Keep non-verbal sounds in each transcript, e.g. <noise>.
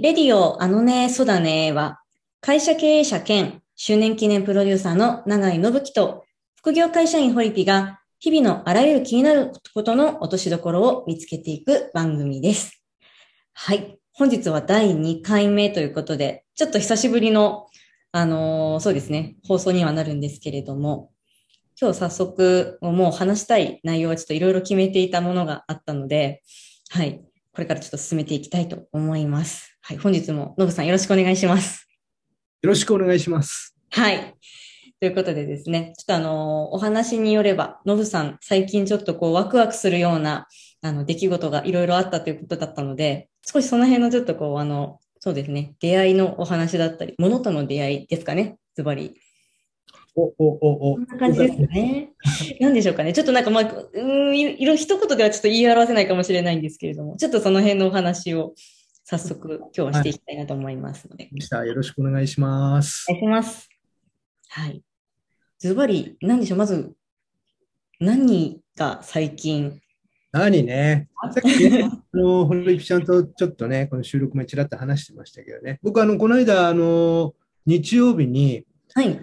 レディオあのね、そだねは、会社経営者兼周年記念プロデューサーの永井信樹と、副業会社員ホリピが、日々のあらゆる気になることの落としどころを見つけていく番組です。はい。本日は第2回目ということで、ちょっと久しぶりの、あのーそうですね、放送にはなるんですけれども、今日早速、もう話したい内容はちょっといろいろ決めていたものがあったので、はい。これからちょっと進めていきたいと思います。はい。本日も、ノブさんよろしくお願いします。よろしくお願いします。はい。ということでですね、ちょっとあの、お話によれば、ノブさん、最近ちょっとこう、ワクワクするような、あの、出来事がいろいろあったということだったので、少しその辺のちょっとこう、あの、そうですね、出会いのお話だったり、物との出会いですかね、ズバリ。お、お、お、お。こんな感じですね。なんでしょうかね。ちょっとなんかまあ、うーん、いいろ、一言ではちょっと言い表せないかもしれないんですけれども、ちょっとその辺のお話を早速今日はしていきたいなと思いますので、したよろしくお願いしますお。願いします。はい。ズバリ、何でしょう？まず、何が最近、何ね。さっきね、あの、ホリピちゃんとちょっとね、この収録もちらっと話してましたけどね。僕、あの、この間、あの、日曜日に、はい。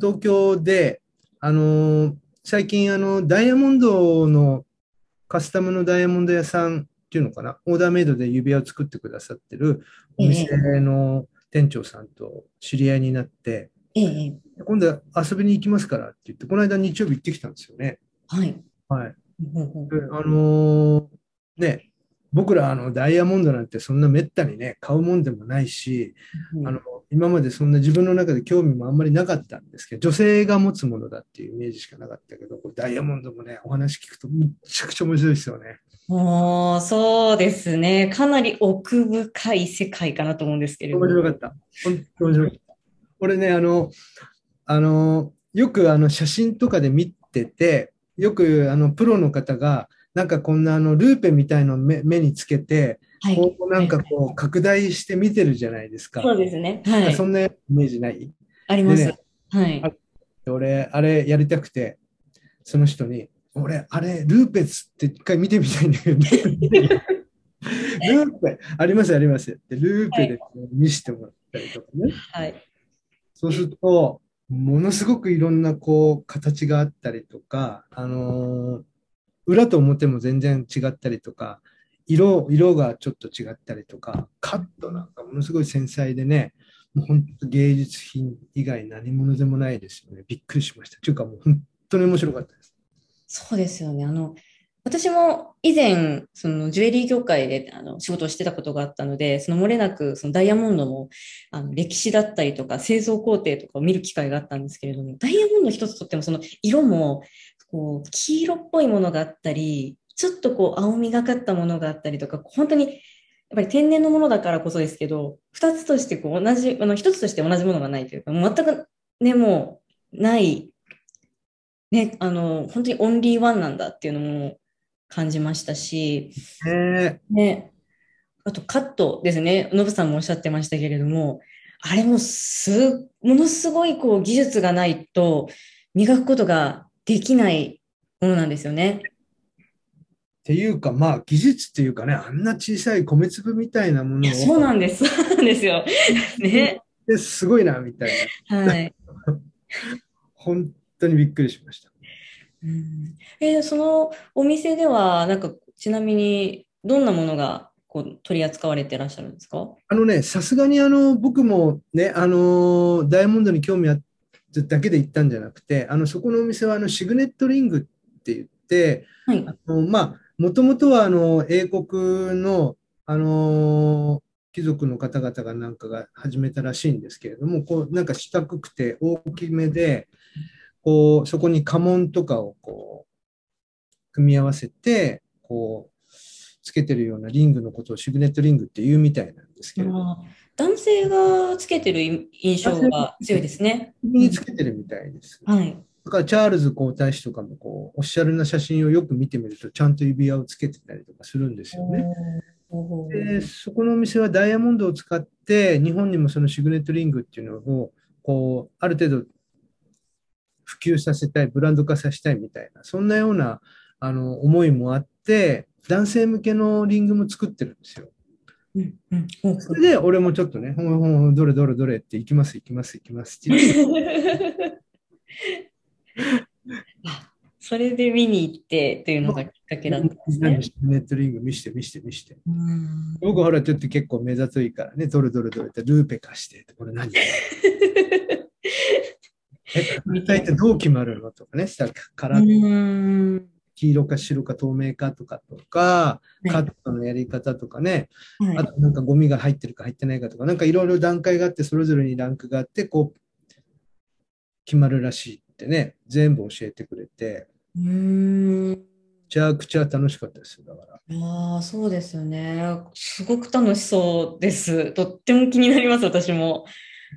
東京で、あの、最近、あの、ダイヤモンドの、カスタムのダイヤモンド屋さんっていうのかな、オーダーメイドで指輪を作ってくださってるお店の店長さんと知り合いになって、ええ、今度遊びに行きますからって言って、この間日曜日行ってきたんですよね。はい。はい。あのーね、僕らあのダイヤモンドなんてそんなめったにね、買うもんでもないし、あの今までそんな自分の中で興味もあんまりなかったんですけど、女性が持つものだっていうイメージしかなかったけど、ダイヤモンドもね、お話聞くとめちゃくちゃ面白いですよね。もう、そうですね。かなり奥深い世界かなと思うんですけれども。面白かった。本当面白かった。俺ね、あの、あの、よくあの写真とかで見てて、よくあのプロの方が、なんかこんなあのルーペみたいのを目目につけて、はい。こうなんかこう拡大して見てるじゃないですか。そうですね。はい。そんなイメージない？あります。でねはい。俺、あれやりたくて、その人に、俺、あれ、ルーペツって一回見てみたいんだけど、<laughs> ルーペ、ありますありますって、ルーペで見せてもらったりとかね。はい。そうすると、ものすごくいろんなこう形があったりとか、あのー裏と表も全然違ったりとか、色、色がちょっと違ったりとか、カットなんかものすごい繊細でね、もう本当芸術品以外何物でもないですよね。びっくりしました。というかもう本当に面白かった。そうですよね。あの、私も以前、そのジュエリー業界であの仕事をしてたことがあったので、その漏れなくそのダイヤモンドもあの歴史だったりとか製造工程とかを見る機会があったんですけれども、ダイヤモンド一つとってもその色もこう黄色っぽいものがあったり、ちょっとこう青みがかったものがあったりとか、本当にやっぱり天然のものだからこそですけど、二つとしてこう同じ、あの一つとして同じものがないというか、全くね、もうないね、あの、本当にオンリーワンなんだっていうのも感じましたし、ねね、あとカットですね、ノブさんもおっしゃってましたけれども、あれもす、ものすごいこう技術がないと磨くことができないものなんですよね。っていうか、まあ技術っていうかね、あんな小さい米粒みたいなものいや、そうを、なんです。そうなんですよ。<laughs> ね。ですごいな、みたいな。はい。<laughs> 本当にびっくりしました。うんえーそのお店では、なんか、ちなみに、どんなものがこう取り扱われてらっしゃるんですか？あのね、さすがにあの僕もね、あのダイヤモンドに興味あっただけで行ったんじゃなくて、あのそこのお店はあのシグネットリングって言って、はい。あのまあ、もともとはあの英国の、あの貴族の方々がなんかが始めたらしいんですけれども、こうなんか四角くて大きめで、こうそこに家紋とかをこう組み合わせて、こうつけてるようなリングのことをシグネットリングって言うみたいなんですけれど男性がつけてる印象が強いですね。首につけてるみたいです。はい。だからチャールズ皇太子とかもこうオフィシャルな写真をよく見てみると、ちゃんと指輪をつけてたりとかするんですよね。でそこのお店はダイヤモンドを使って、日本にもそのシグネットリングっていうのをこうある程度普及させたい、ブランド化させたいみたいな、そんなようなあの思いもあって、男性向けのリングも作ってるんですよ。うんうんうんそれで俺もちょっとね、ほんほんどれどれどれって行きます、行きます、行きますって <laughs> それで見に行ってというのがきっかけだったんですね。ネットリング見して見して見して。うん僕ほらちょっと結構目ざといからね、どれどれどれってルーペ貸してって、これ何？え、大体どう決まるのとかね、したらからうん黄色か白か透明かとかとか、はいカットのやり方とかね、はいあとなんかゴミが入ってるか入ってないかとか、なんかいろいろ段階があって、それぞれにランクがあって、こう、決まるらしいってね、全部教えてくれて、うんめちゃくちゃ楽しかったですよ、だから。ああ、そうですよね。すごく楽しそうです。とっても気になります、私も。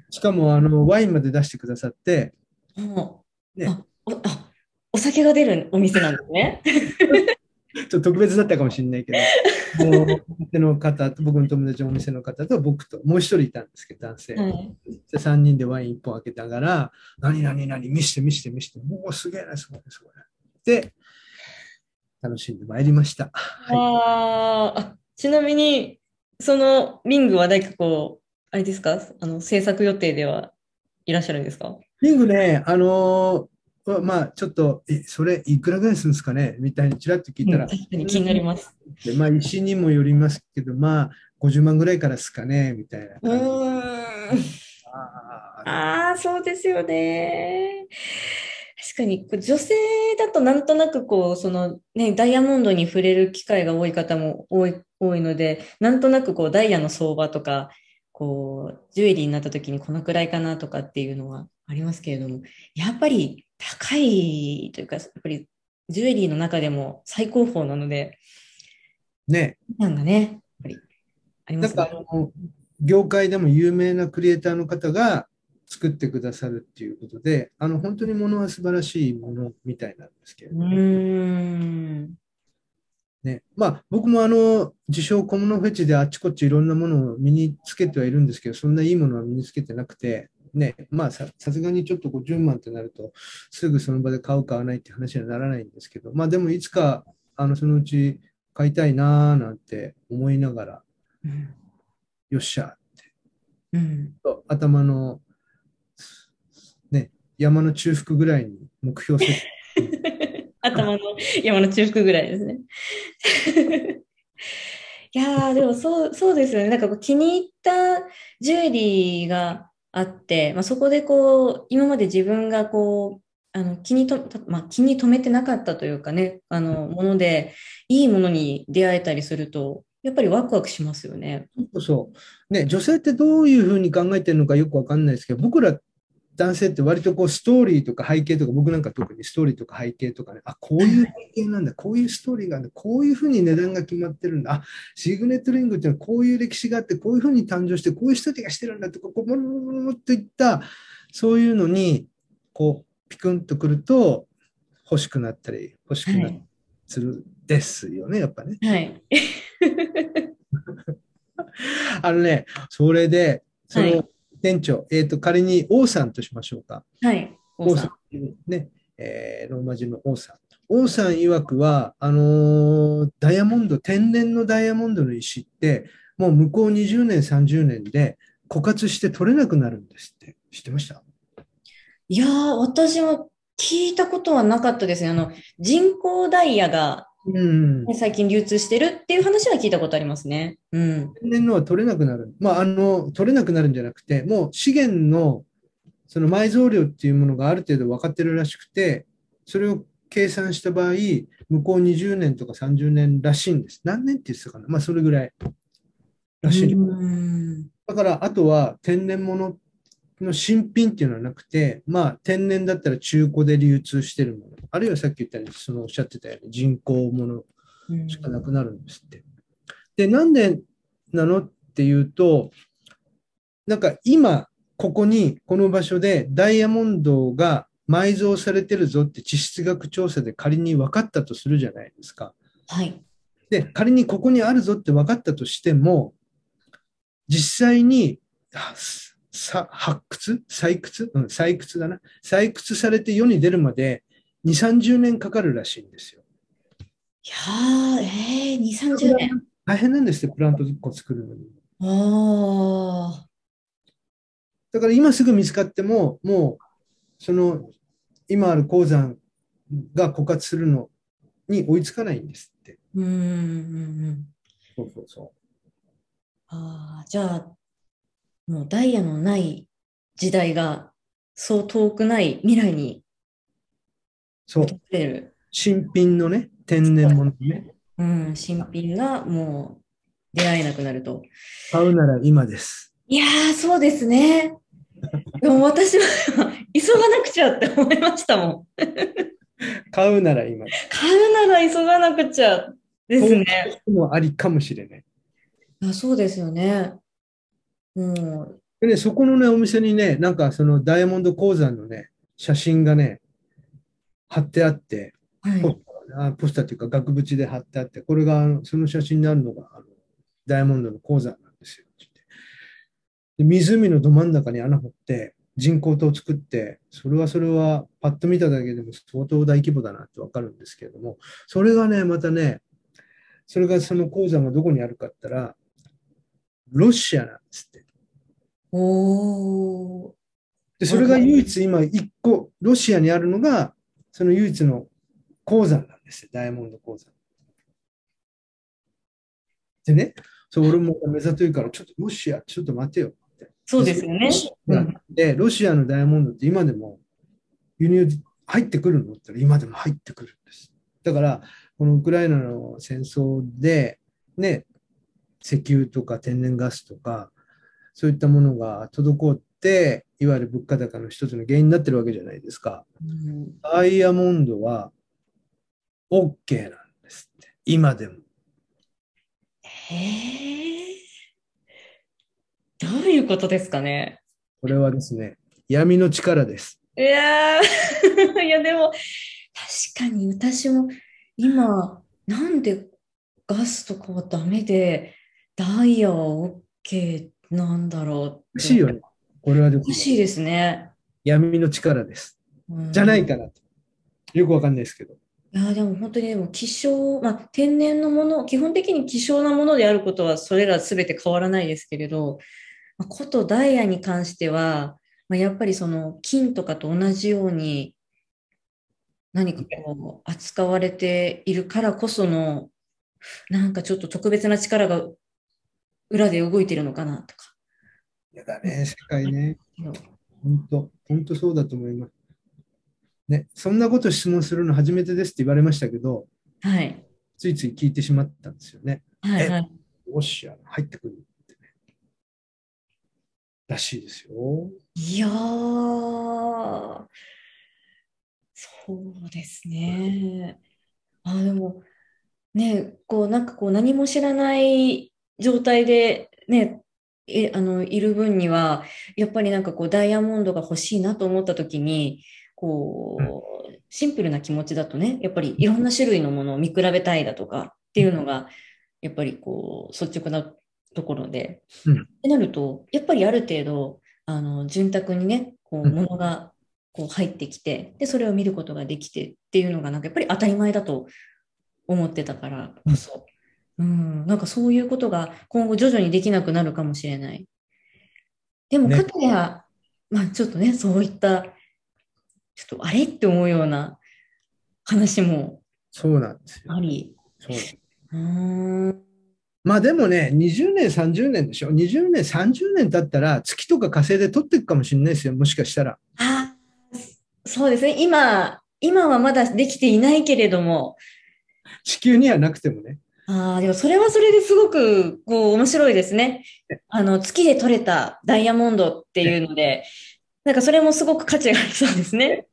しかも、あの、ワインまで出してくださって、もうねあおあお酒が出るお店なんですね。<laughs> ちょっと特別だったかもしれないけど、<laughs> もうお店の方と、僕の友達のお店の方と僕と、もう一人いたんですけど、男性。はい。で3人でワイン1本開けながら、何何何見して見して見して、もうすげえな、すごいすごい。で、楽しんでまいりました。はい、あーあ、ちなみに、そのリングは何かこう、あれですか、あの制作予定ではいらっしゃるんですか？リングね、あのーまあちょっと、え、それいくらぐらいするんですかね？みたいにちらっと聞いたら、うん確かに気になります。でまあ石にもよりますけど、まあ50万ぐらいからですかね？みたいなう感じ。ーん。あーああ、そうですよね。確かに、女性だとなんとなくこう、そのね、ダイヤモンドに触れる機会が多い方も多い、多いので、なんとなくこう、ダイヤの相場とか、こう、ジュエリーになった時にこのくらいかなとかっていうのはありますけれども、やっぱり高いというか、やっぱりジュエリーの中でも最高峰なので、ね、なんがね、やっぱりありまなんすね。かあの、業界でも有名なクリエイターの方が作ってくださるっていうことで、あの、本当にものは素晴らしいものみたいなんですけれうどね。ーん。ね、まあ僕もあの自称小物フェチであっちこっちいろんなものを身につけてはいるんですけど、そんないいものは身につけてなくて、ね、まあささすがにちょっと50万ってなると、すぐその場で買う買わないって話にはならないんですけど、まあでもいつかあのそのうち買いたいなーなんて思いながら、うんよっしゃってうん。と頭の、ね、山の中腹ぐらいに目標設定 <laughs> 頭の山の中腹ぐらいですね。<laughs> いやー、でもそう、そうですよね。なんかこう気に入ったジュエリーがあって、まあ、そこでこう、今まで自分がこう、あの気にと、まあ、気に留めてなかったというかね、あの、もので、いいものに出会えたりすると、やっぱりワクワクしますよね。そうそう。ね、女性ってどういうふうに考えてるのかよくわかんないですけど、僕ら男性って割とこうストーリーとか背景とか、僕なんか特にストーリーとか背景とかね、あ、こういう背景なんだ、こういうストーリーがあるんだ、こういうふうに値段が決まってるんだ、あ、シグネットリングっていうのはこういう歴史があって、こういうふうに誕生して、こういう人たちがしてるんだとか、こう、もろもろもろといった、そういうのに、こう、ピクンとくると、欲しくなったり、欲しくなったりするですよね、やっぱね。はい。あのね、それで、そはい店長、えっ、と、仮に王さんとしましょうか。はい。王さん。ん。ね、えーローマ字の王さん。王さん曰くは、あのーダイヤモンド、天然のダイヤモンドの石って、もう向こう20年、30年で枯渇して取れなくなるんですって。知ってました？いやー、私も聞いたことはなかったですね。あの、人工ダイヤがうん。ね最近流通してるっていう話は聞いたことありますね。うん。天然のは取れなくなる。まあ、あの、取れなくなるんじゃなくて、もう資源のその埋蔵量っていうものがある程度分かってるらしくて、それを計算した場合、向こう20年とか30年らしいんです。何年って言ってたかなまあ、それぐらいらしい。うんだから、あとは天然物の新品っていうのはなくて、まあ、天然だったら中古で流通してるもの、あるいはさっき言ったように、そのおっしゃってたように人工物うんしかなくなるんですって。で、なんでなのっていうと、なんか今、ここに、この場所でダイヤモンドが埋蔵されてるぞって地質学調査で仮に分かったとするじゃないですか。はい。で、仮にここにあるぞって分かったとしても、実際にあさ発掘？採掘？うん、採掘だな。採掘されて世に出るまで2、30年かかるらしいんですよ。いやー、えー、2、30年。大変なんですよ、プラント1個作るのに。ああ、だから今すぐ見つかっても、もう、その、今ある鉱山が枯渇するのに追いつかないんですって。うんうんうん。そうそうそああ、じゃあ、もうダイヤのない時代がそう遠くない未来にう。そう。訪れる。新品のね、天然物ね。うん、新品がもう出会えなくなると。買うなら今です。いやー、そうですね。でも私は <laughs> 急がなくちゃって思いましたもん。買うなら今。買うなら急がなくちゃですね。もありかもしれない。あそうですよね。うん。でね、そこのね、お店にね、なんかそのダイヤモンド鉱山のね、写真がね、貼ってあって、はい。ポスターあポスターっていうか額縁で貼ってあって、これがその写真になるのがあのダイヤモンドの鉱山なんですよ。で湖のど真ん中に穴掘って人工島を作って、それはそれはパッと見ただけでも相当大規模だなってわかるんですけれども、それがね、またね、それがその鉱山がどこにあるかって言ったら、ロシアなんですって。おー。で、それが唯一今一個、ロシアにあるのが、その唯一の鉱山なんですよ、ダイヤモンド鉱山。でね、そう俺も目ざといから、ちょっとロシア、ちょっと待てよって。そうですよねロ。シアで、ロシアのダイヤモンドって今でも輸入入ってくるのって言ったら今でも入ってくるんです。だから、このウクライナの戦争で、ね、石油とか天然ガスとか、そういったものが滞って、いわゆる物価高の一つの原因になってるわけじゃないですか。うんダイヤモンドは OK なんですって。今でも。へえ。どういうことですかね？これはですね、闇の力です。いやー <laughs> いやでも、確かに私も今、なんでガスとかはダメで、ダイヤは OK なんだろうって。おかしいよね。これはでおもかしいですね。闇の力です。うんじゃないかなと。よくわかんないですけど。いや、でも本当にでも希少、まあ、天然のもの、基本的に希少なものであることはそれら全て変わらないですけれど、まあ、ことダイヤに関しては、まあ、やっぱりその金とかと同じように何かこう扱われているからこその、なんかちょっと特別な力が裏で動いてるのかなとか。やだね、世界ね。本当、本当そうだと思います。ね、そんなこと質問するの初めてですって言われましたけど、はい。ついつい聞いてしまったんですよね。はいはい。ロシア入ってくるってね。らしいですよ。いやー、そうですね。あ、でも、ね、こう、なんかこう、何も知らない状態で、ね、え、あの、いる分には、やっぱりなんかこう、ダイヤモンドが欲しいなと思った時に、こう、シンプルな気持ちだとね、やっぱりいろんな種類のものを見比べたいだとかっていうのが、やっぱりこう、率直なところで、うん。ってなると、やっぱりある程度、あの、潤沢にね、こう、うん。ものがこう入ってきて、で、それを見ることができてっていうのが、なんかやっぱり当たり前だと思ってたからこそ、うん、なんかそういうことが今後徐々にできなくなるかもしれない。でも、ねかたや、まあちょっとね、そういった、ちょっとあれって思うような話もそうなんですよ。あり、そうまあでもね、20年、30年でしょ？20年、30年経ったら月とか火星で取っていくかもしれないですよ。もしかしたら。あそうですね。今、今はまだできていないけれども、地球にはなくてもね。ああ、でもそれはそれですごく、こう、面白いですね。あの、月で取れたダイヤモンドっていうので、なんかそれもすごく価値がありそうですね。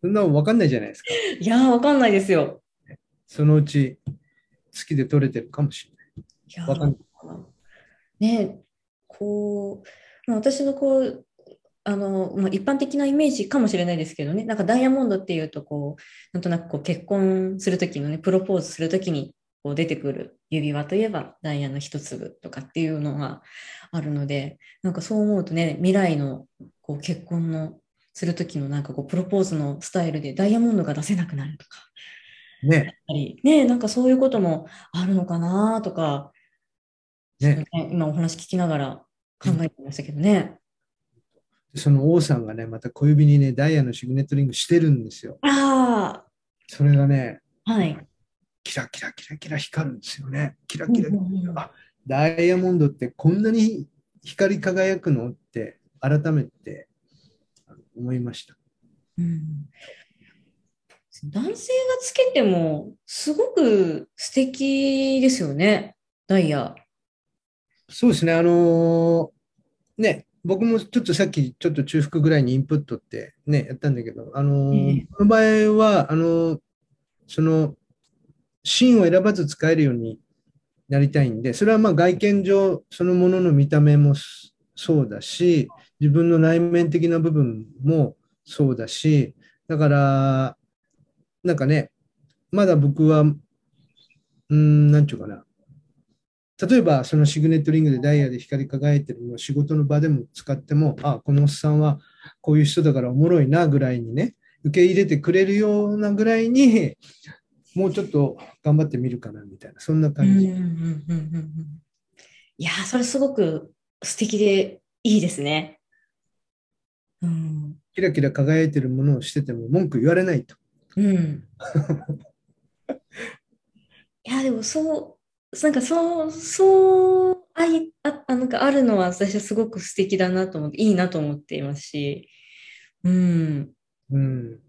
そんなの分かんないじゃないですか。いやー、わかんないですよ。そのうち月で取れてるかもしれない。わかんない。ね、こう、まあ私のこう、あの、まあ、一般的なイメージかもしれないですけどね、なんかダイヤモンドっていうと、こう、なんとなくこう結婚するときのね、プロポーズするときにこう出てくる指輪といえばダイヤの一粒とかっていうのがあるので、なんかそう思うとね、未来のこう結婚のするときのなんかこうプロポーズのスタイルでダイヤモンドが出せなくなるとか、ね。やっぱりね、なんかそういうこともあるのかなとか、ね。ね今お話聞きながら考えてましたけどね。その王さんがね、また小指にね、ダイヤのシグネットリングしてるんですよ。あそれがね、あ、はい。キラキラキラキラ光るんですよね。キラキラ。あダイヤモンドってこんなに光り輝くの？って改めて思いました。うん男性がつけてもすごく素敵ですよね、ダイヤ。そうですね、あのーね、僕もちょっとさっきちょっと中腹ぐらいにインプットってね、やったんだけど、あのーええこの場合は、あのーその、シーンを選ばず使えるようになりたいんで、それはまあ外見上そのものの見た目もそうだし、自分の内面的な部分もそうだし、だから、なんかね、まだ僕は、うん、なんちゅうかな。例えば、そのシグネットリングでダイヤで光り輝いてるのを仕事の場でも使っても、あ、このおっさんはこういう人だからおもろいなぐらいにね、受け入れてくれるようなぐらいに、もうちょっと頑張ってみるかなみたいな、そんなうん感じ。うんうんうんうんいやー、それすごく素敵でいいですね。うん。キラキラ輝いてるものをしてても文句言われないと。うん。いや、でもそう、なんかそう、そう、あい、あ、あなんかあるのは私はすごく素敵だなと思って、いいなと思っていますし、うん。うん。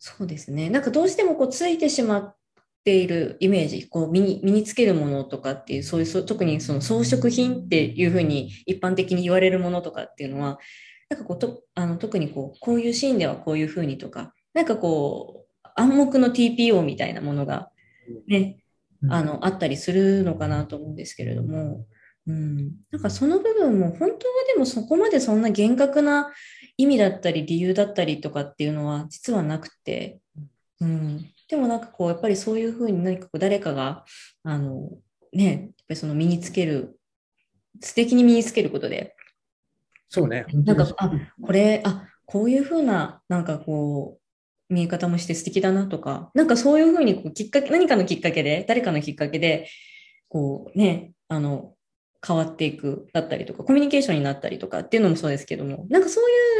そうですね。なんかどうしてもこうついてしまっているイメージ、こう身に身につけるものとかっていう、そういう特にその装飾品っていうふうに一般的に言われるものとかっていうのは、なんかこうとあの特にこうこういうシーンではこういうふうにとか、なんかこう暗黙の TPO みたいなものがね、あのあったりするのかなと思うんですけれども、うん、なんかその部分も本当はでもそこまでそんな厳格な意味だったり理由だったりとかっていうのは実はなくて、うん、でもなんかこうやっぱりそういうふうに何かこう誰かがあのねやっぱりその身につける素敵に身につけることで。そうね。なんかあこれあこういうふうななんかこう見え方もして素敵だなとか。なんかそういうふうにこうきっかけ何かのきっかけで誰かのきっかけでこうねあの変わっていくだったりとかコミュニケーションになったりとかっていうのもそうですけども。なんかそういう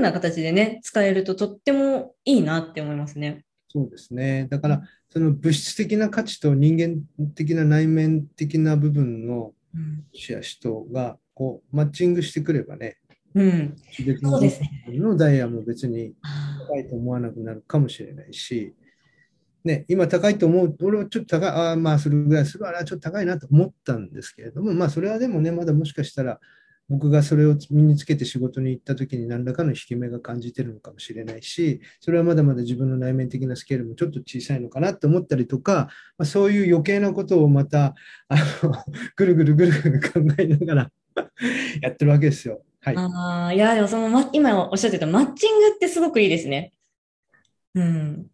な形でね使えるととってもいいなって思いますね。そうですね。だから、その物質的な価値と人間的な内面的な部分のうん、視野人がこうマッチングしてくればね、うん、別そうですね。のダイヤも別にあ高いと思わなくなるかもしれないし、ね、今高いと思う、俺はちょっと高い、ああまあそれぐらいするあれはちょっと高いなと思ったんですけれども、まあそれはでもね、まだもしかしたら僕がそれを身につけて仕事に行った時に何らかの引き目が感じてるのかもしれないし、それはまだまだ自分の内面的なスケールもちょっと小さいのかなと思ったりとか、まあ、そういう余計なことをまた、あの、<laughs> ぐるぐるぐるぐる考えながらやってるわけですよ。はい。あーいやでもその、ま、今おっしゃってたマッチングってすごくいいですね。うん。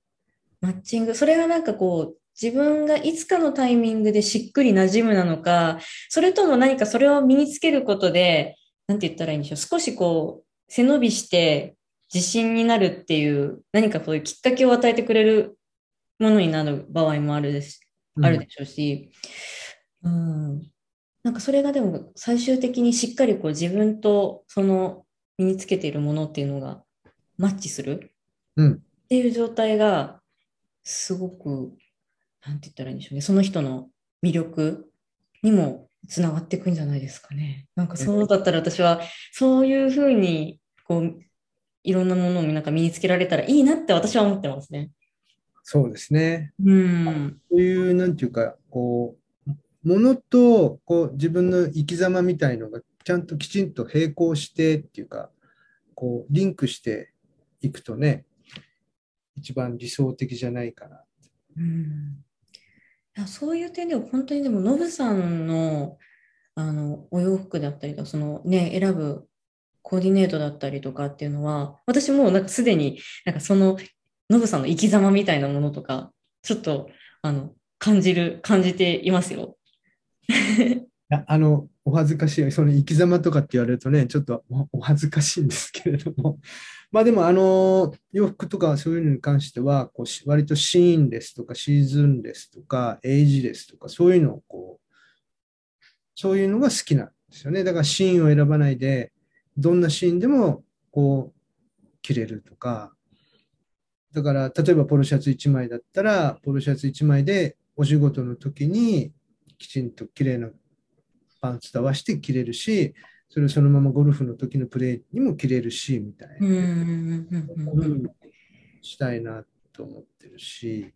マッチング、それがなんかこう、自分がいつかのタイミングでしっくり馴染むなのか、それとも何かそれを身につけることで、なんて言ったらいいんでしょう。少しこう、背伸びして自信になるっていう、何かそういうきっかけを与えてくれるものになる場合もあるです、あるでしょうし、うん。なんかそれがでも最終的にしっかりこう自分とその身につけているものっていうのがマッチする？うん。っていう状態がすごく、なんて言ったらいいんでしょうね。その人の魅力にもつながっていくんじゃないですかね。なんかそうだったら私はそういうふうにこういろんなものをなんか身につけられたらいいなって私は思ってますね。そうですね。うん。そういう、なんていうか、こう、ものとこう自分の生き様みたいのがちゃんときちんと並行してっていうか、こう、リンクしていくとね、一番理想的じゃないかな。うんいやそういう点では本当にでもノブさんのあのお洋服だったりとかそのね選ぶコーディネートだったりとかっていうのは私もなんかすでになんかそのノブさんの生き様みたいなものとかちょっとあの感じる感じていますよ。ああの、お恥ずかしい、その生き様とかって言われるとね、ちょっとお恥ずかしいんですけれども、<laughs> まあでも、あの、洋服とかそういうのに関しては、こう割とシーンレスとかシーズンレスとかエイジレスとかそういうのをこう、そういうのが好きなんですよね。だからシーンを選ばないで、どんなシーンでもこう着れるとか、だから例えばポロシャツ1枚だったら、ポロシャツ1枚でお仕事の時にきちんと綺麗なパンツわせて着れるし、それをそのままゴルフの時のプレーにも着れるし、みたいな。うんしたいなと思ってるし、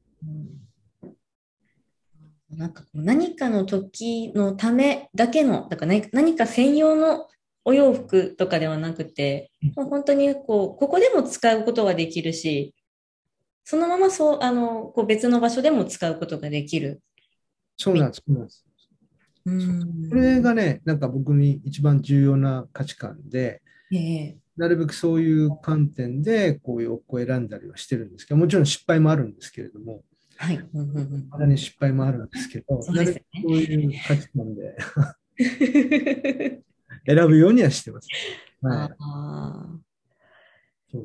なんかこう何かの時のためだけの、だから何何か専用のお洋服とかではなくて、もう本当にこう、ここでも使うことができるし、そのままそう、あの、こう別の場所でも使うことができる。そうなんです。これがね、なんか僕に一番重要な価値観で、ええ。なるべくそういう観点でこういう洋服を選んだりはしてるんですけど、もちろん失敗もあるんですけれども、はい。まだに失敗もあるんですけど、そうね。そういう価値観で <laughs> 選ぶようにはしてます。はい。あー。そ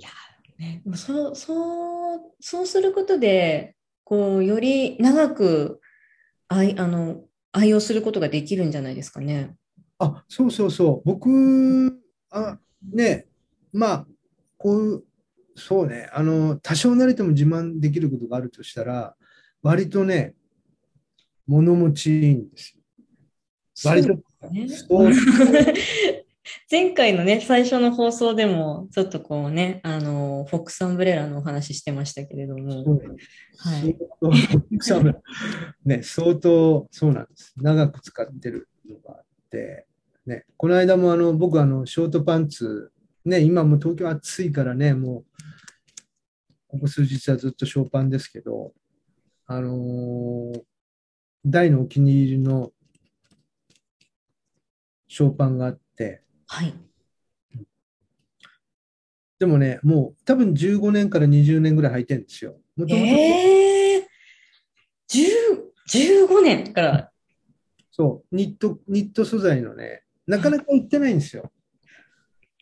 ね、そうそうそうすることでこうより長く愛あの愛用することができるんじゃないですかね。あ、そうそうそう。僕、あ、ね、まあ、こういう、そうね、あの、多少なりとも自慢できることがあるとしたら、割とね、物持ちいいんですよ。割と、ねそう <laughs> 前回のね最初の放送でもちょっとこうねあのフォックスアンブレラのお話ししてましたけれども、はい、<laughs> ね、相当そうなんです。長く使ってるのがあって、ね、この間もあの僕あのショートパンツ、ね、今もう東京暑いからね、もうここ数日はずっとショーパンですけど、あのー大のお気に入りのショーパンがあって、はい、でもね、もう多分15年から20年ぐらい履いてるんですよ。もともとえー、10 15年から。そう、ニット、ニット素材のね、なかなか売ってないんですよ。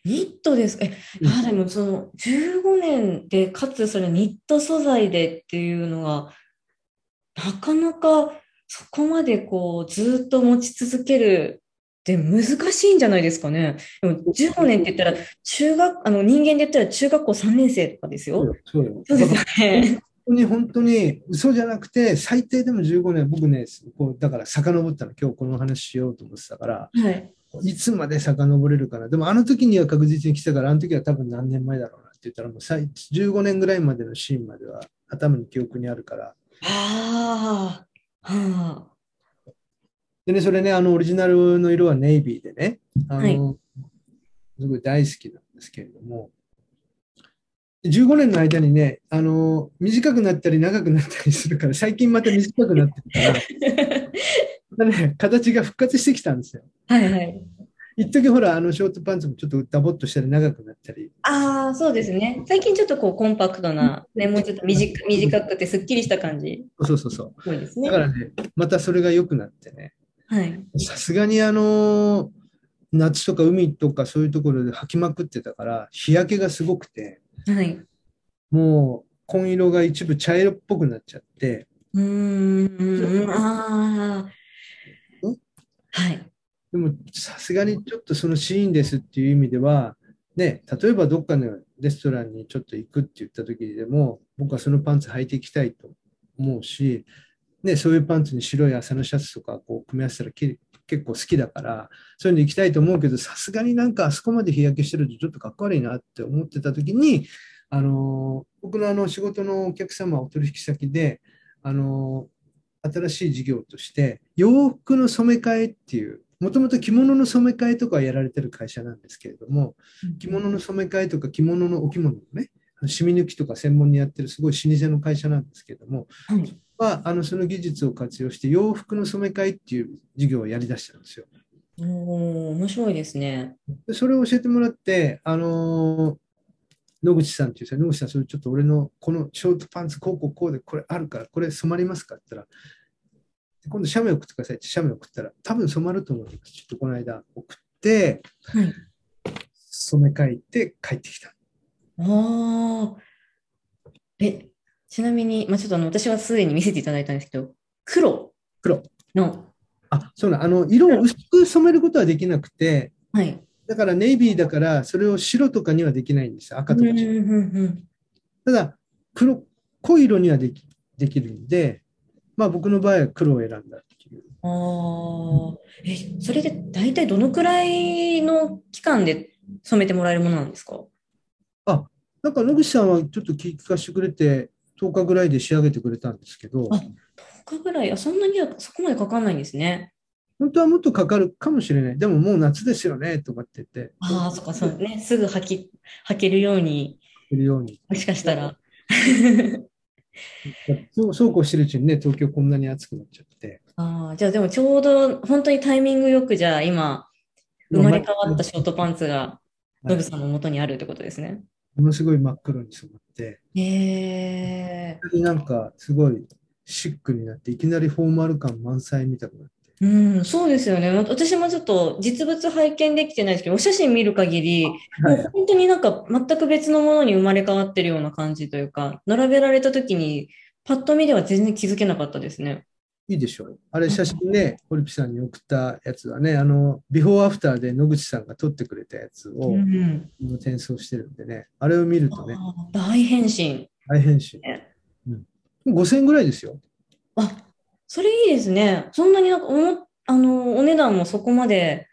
ニットですか？え、うん。あ、でもその15年で、かつそれニット素材でっていうのは、なかなかそこまでこうずっと持ち続けるって難しいんじゃないですかね。でも15年って言ったら、中学、あの人間で言ったら中学校3年生とかですよ。そうよ。そうですよね。本当に本当に嘘じゃなくて、最低でも15年、僕ね、こうだから遡ったの、今日この話しようと思ってたから、はい。いつまで遡れるかな。でもあの時には確実に来たから、あの時は多分何年前だろうなって言ったら、もう最15年ぐらいまでのシーンまでは頭に記憶にあるから。ああ、はあ。でね、それね、あのオリジナルの色はネイビーでね、あの、すごい大好きなんですけれども、15年の間にね、あの、短くなったり長くなったりするから、最近また短くなってるから、<laughs> またね、形が復活してきたんですよ。はいはい。一時ほら、あの、ショートパンツもちょっとダボっとしたり長くなったり、ああ、そうですね。最近ちょっとこうコンパクトな、ね、もうちょっと短短くてすっきりした感じ。そうそうそう。多いですね。だからね、またそれが良くなってね、はい。さすがにあの、夏とか海とかそういうところで履きまくってたから、日焼けがすごくて、はい。もう紺色が一部茶色っぽくなっちゃって、うーん、ああ。はい。でもさすがにちょっとそのシーンですっていう意味では、ね、例えばどっかのレストランにちょっと行くって言った時でも、僕はそのパンツ履いていきたいと思うし、ね、そういうパンツに白い朝のシャツとかこう組み合わせたらき結構好きだから、そういうの行きたいと思うけど、さすがになんかあそこまで日焼けしてるとちょっとかっこ悪いなって思ってた時に、あの僕のあの仕事のお客様、お取引先で、あの新しい事業として、洋服の染め替えっていう、もともと着物の染め替えとかやられてる会社なんですけれども、着物の染め替えとか着物のお着物のね、染み抜きとか専門にやってるすごい老舗の会社なんですけれども、はい。まあ、あのその技術を活用して洋服の染め替えっていう事業をやりだしたんですよ。おお、面白いですね。でそれを教えてもらって、あのー野口さんっていうさ、野口さん、それちょっと俺のこのショートパンツ、こうこうこうで、これあるから、これ染まりますかって言ったら、今度写メ送ってくださいって写メ送ったら、多分染まると思います。ちょっとこの間送って、はい。染め替えて帰ってきた。ああ。え、ちなみに、まあ、ちょっとあの私はすでに見せていただいたんですけど、黒黒のあ、そうな、あの、色を薄く染めることはできなくて、はい。だからネイビーだから、それを白とかにはできないんですよ。赤とかうん白。うんうんただ、黒、濃い色にはできできるんで、まあ僕の場合は黒を選んだっていう。ああ、え、それで大体どのくらいの期間で染めてもらえるものなんですか？なんか野口さんはちょっと聞かせてくれて、10日ぐらいで仕上げてくれたんですけど、あ ?10 日ぐらい、あ、そんなにはそこまでかかんないんですね。本当はもっとかかるかもしれない。でももう夏ですよね、とかって言って、ああ、そっか、そうね。すぐ履き、履けるように、いるように。もしかしたら。<laughs> そうそうこうしてるうちにね、東京こんなに暑くなっちゃって。ああ、じゃあでもちょうど本当にタイミングよくじゃあ今、生まれ変わったショートパンツがノブさんの元にあるってことですね。ものすごい真っ黒に染まって。なんかすごいシックになって、いきなりフォーマル感満載みたくなって。うん、そうですよね。私もちょっと実物拝見できてないですけど、お写真見る限り、もう本当になんか全く別のものに生まれ変わってるような感じというか、並べられた時にパッと見では全然気づけなかったですね。いいでしょう。あれ写真ね、ホリピさんに送ったやつはね、あの、ビフォーアフターで野口さんが撮ってくれたやつをうん。転送してるんでね、あれを見るとね、大変身。大変身。うん、5000円ぐらいですよ。あ、それいいですね。そんなになんかおも、あの、お値段もそこまで、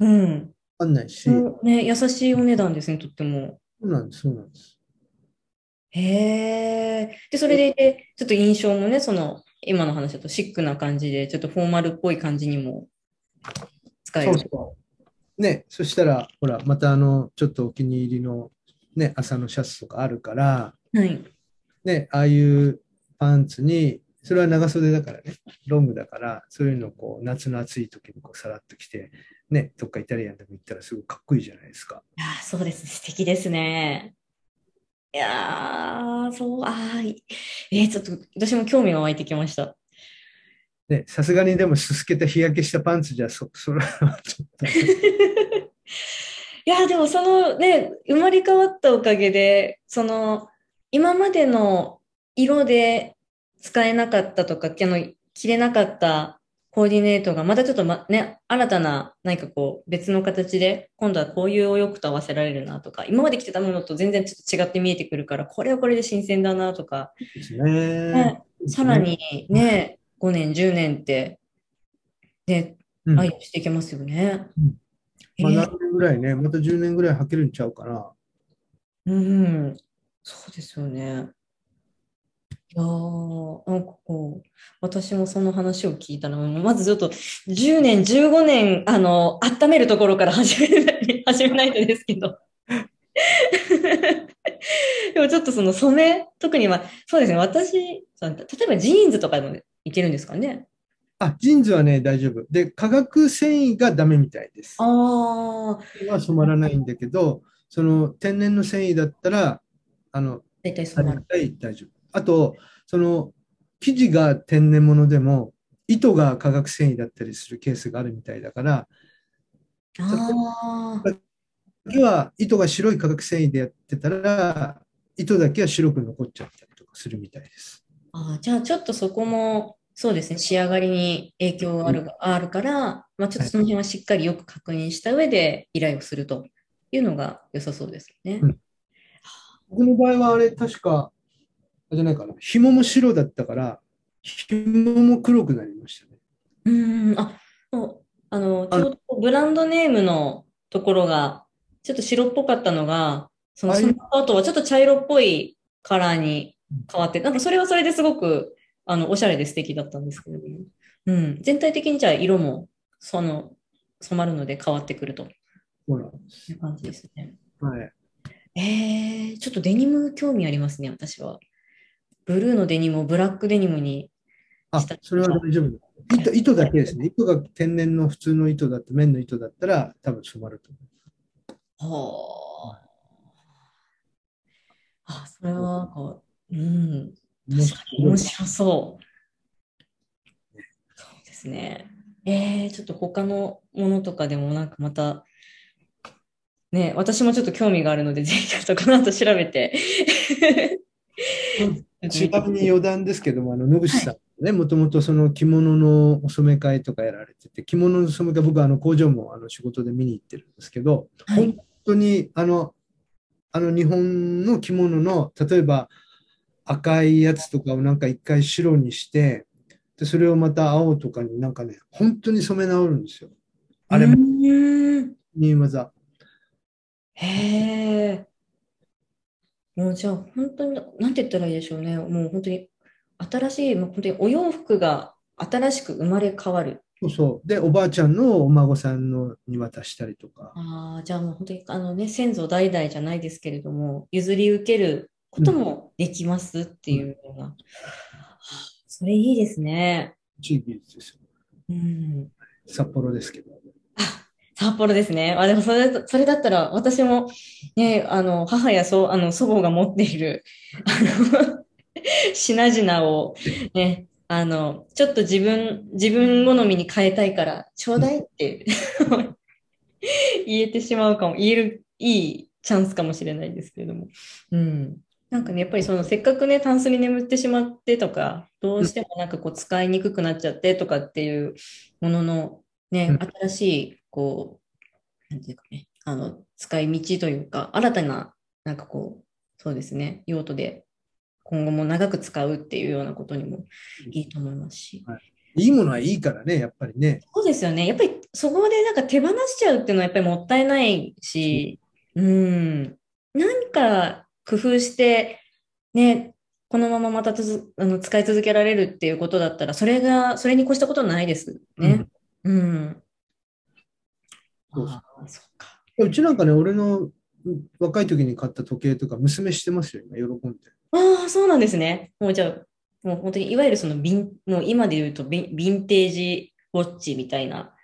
うん。わかんないし、そね、優しいお値段ですね、とっても。うなんです、そうなんです。へえ。で、それでちょっと印象もね、その、今の話だとシックな感じで、ちょっとフォーマルっぽい感じにも使える。そうそう。ね、そしたら、ほら、またあの、ちょっとお気に入りのね、朝のシャツとかあるから、はい。ね、ああいうパンツに、それは長袖だからね、ロングだから、そういうのをこう、夏の暑い時にこう、さらっと着て、ね、どっかイタリアンでも行ったらすごいかっこいいじゃないですか。いやー、そうです。素敵ですね。いやー、そう、あー、いえー、ちょっと私も興味が湧いてきました。ね、さすがにでもすすけた日焼けしたパンツじゃ、そ、<laughs> それはちょっと。<laughs> いやー、でもそのね、生まれ変わったおかげで、その、今までの色で使えなかったとか、あの、着れなかったコーディネートが、またちょっとま、ね、新たな、何かこう、別の形で、今度はこういうお洋服と合わせられるなとか、今まで着てたものと全然ちょっと違って見えてくるから、これはこれで新鮮だなとか、ね。ねさらにね、5年、10年って、ね、うん、愛用していけますよね。まあ、えー何年ぐらいね、また10年ぐらい履けるんちゃうかな。うん、そうですよね。いやー、なんかこう、私もその話を聞いたら、まずちょっと10年、15年、あの、温めるところから <laughs> 始めない、始めないとですけど。<laughs> でもちょっとその染め、特には、そうですね、私、例えばジーンズとかでもいけるんですかね。あ、ジーンズはね、大丈夫。で、化学繊維がダメみたいです。ああ、は染まらないんだけど、その天然の繊維だったら、あの、大体染まる。大体大丈夫。あと、その生地が天然物でも、糸が化学繊維だったりするケースがあるみたいだから、ああ、次は糸が白い化学繊維でやってたら、糸だけは白く残っちゃったりとかするみたいです。あーじゃあちょっとそこも、そうですね、仕上がりに影響がある,、あるから、まあ、ちょっとその辺はしっかりよく確認した上で依頼をするというのが良さそうですね。うん僕の場合はあれ、確か、じゃないかな、紐も白だったから、紐も黒くなりましたね。うーん、あ、そうあの、ちょうどブランドネームのところが、ちょっと白っぽかったのが、その、はいその後はちょっと茶色っぽいカラーに変わって、なんかそれはそれですごく、あの、おしゃれで素敵だったんですけれども、うん、全体的にじゃあ色も、その、染まるので変わってくるとそうなんです。いう感じですね。はい。えー、ちょっとデニム興味ありますね、私は。ブルーのデニムをブラックデニムにあそれは大丈夫糸。糸だけですね。糸が天然の普通の糸だった、綿の糸だったら多分染まると思はあ。あ、それはなんか、うん、う。確かに面白そう。そうですね。えー、ちょっと他のものとかでもなんかまた、ね、私もちょっと興味があるので、ぜひちょっとこの後調べて。ちなみに余談ですけども、あの野口さんね、もともとその着物のお染め会とかやられてて、着物の染め会、僕はあの工場もあの仕事で見に行ってるんですけど、はい本当にあの、あの日本の着物の、例えば赤いやつとかをなんか一回白にして、で、それをまた青とかになんかね、本当に染め直るんですよ。あれうも技。へえ。もうじゃあ本当に、なんて言ったらいいでしょうね。もう本当に新しい、もう本当にお洋服が新しく生まれ変わる。そうそう。で、おばあちゃんのお孫さんのに渡したりとか。ああ、じゃあもう本当にあのね、先祖代々じゃないですけれども、譲り受けることもできますっていうのが。はあそれいいですね。地域ですよ。うん。札幌ですけど。札幌ですね。あ、でもそれ、それだったら、私も、ね、あの、母やそ、あの、祖母が持っている、あの、品々を、ね、あの、ちょっと自分、自分好みに変えたいから、ちょうだいって言えてしまうかも、言える、いいチャンスかもしれないですけれども。うん。なんかね、やっぱりその、せっかくね、タンスに眠ってしまってとか、どうしてもなんかこう、使いにくくなっちゃってとかっていうものの、ね、うん新しい、こう、なんていうかね、あの、使い道というか、新たな、なんかこう、そうですね、用途で、今後も長く使うっていうようなことにもいいと思いますし。いいものはいいからね、やっぱりね。そうですよね。やっぱりそこでなんか手放しちゃうっていうのはやっぱりもったいないし、うん。何か工夫して、ね、このまままたつづあの使い続けられるっていうことだったら、それが、それに越したことはないですね。うん。そうそうそっか。うちなんかね、俺のうん若い時に買った時計とか、娘してますよ、今、喜んで。ああ、そうなんですね。もうじゃあ、もう本当にいわゆるそのビン、もう今で言うとビン、ヴィンテージウォッチみたいな、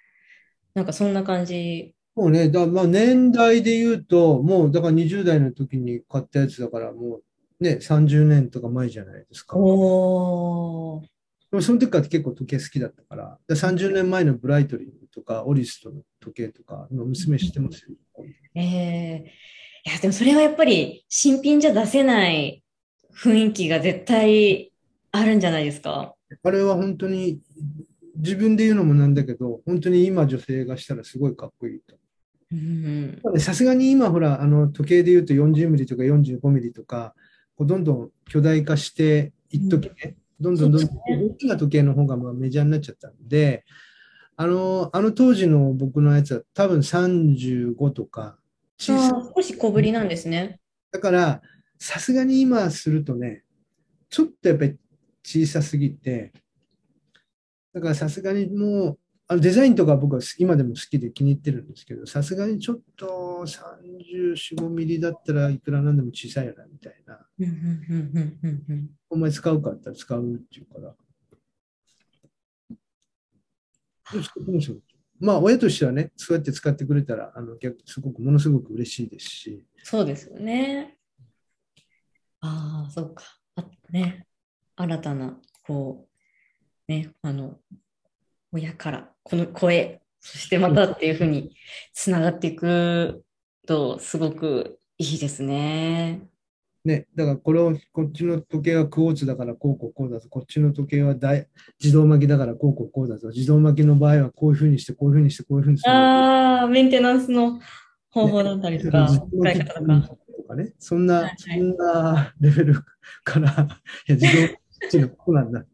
なんかそんな感じ。もうね、だまあ年代で言うと、もうだから20代の時に買ったやつだから、もうね、30年とか前じゃないですか。おー。でもその時から結構時計好きだったから、で30年前のブライトリングとか、オリストの時計とか、今娘してます？よ。ええいや、でもそれはやっぱり新品じゃ出せない雰囲気が絶対あるんじゃないですか？あれは本当に、自分で言うのもなんだけど、本当に今女性がしたらすごいかっこいいと。うん。さすがに今ほら、あの時計で言うと40ミリとか45ミリとか、こうどんどん巨大化していっときね、どんどんどんどんそうですね大きな時計の方がまあメジャーになっちゃったんで、あの、あの当時の僕のやつは多分35とか小さい少し小ぶりなんですね。だから、さすがに今するとね、ちょっとやっぱり小さすぎて、だからさすがにもう、あのデザインとか僕は今でも好きで気に入ってるんですけど、さすがにちょっと34、5ミリだったらいくらなんでも小さいよなみたいな。お前使うかったら使うっていうから。で使ってますよまあ、親としてはね、そうやって使ってくれたら、あの逆すごく、ものすごく嬉しいですし、そうですよね。ああ、そうか。あね、新たな、こう、ね、あの、親から、この声、そしてまたっていうふうにつながっていくと、すごくいいですね。ね、だからこれを、こっちの時計はクォーツだからこうこうこうだぞ、こっちの時計は大自動巻きだからこうこうこうだぞ、自動巻きの場合はこういうふうにして、こういうふうにして、こういうふうにする。ああ、メンテナンスの方法だったりとか、自動使い方とか。とかね、そんな、はいはいそんなレベルから、<laughs> いや、自動巻きのここなんだっ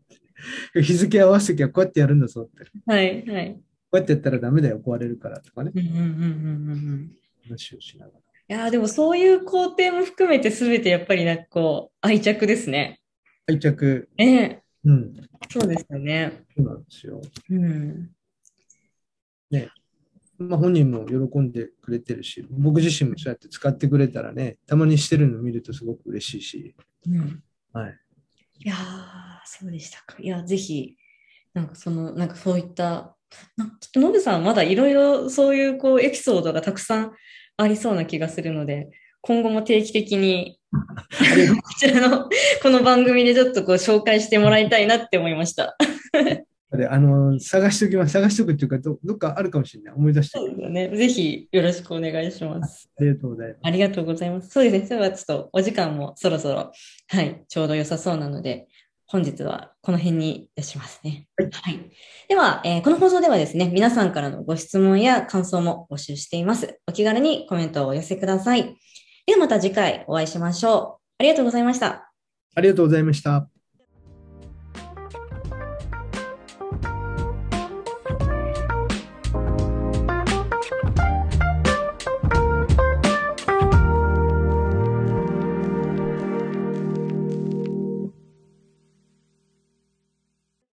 て。日付合わせときはこうやってやるんだぞって。こはい、はい。うやってやったらダメだよ、壊れるからとかね、うんうんうんうんうんうん。話をしながら。いやーでもそういう工程も含めて全てやっぱりなんかこう愛着ですね。愛着、ええうん、そうですよね。そうなんですよ。うん。まあ、本人も喜んでくれてるし、僕自身もそうやって使ってくれたらね、たまにしてるの見るとすごく嬉しいし、うん、はい。いやーそうでしたか。いや、ぜひ、なんかその、なんかそういった、なちょっとノブさんまだいろいろそういうこうエピソードがたくさんありそうな気がするので、今後も定期的にこちらのこの番組でちょっとこう紹介してもらいたいなって思いました。で、あの、探しておきます。探しておくっていうかど、どっかあるかもしれない。思い出して。そうですよね。ぜひよろしくお願いします。ありがとうございます。ありがとうございます。そうですね。それはちょっとお時間もそろそろ、はい、ちょうど良さそうなので、本日はこの辺にいたしますね。はい。はい、では、えー、この放送ではですね、皆さんからのご質問や感想も募集しています。お気軽にコメントをお寄せください。ではまた次回お会いしましょう。ありがとうございました。ありがとうございました。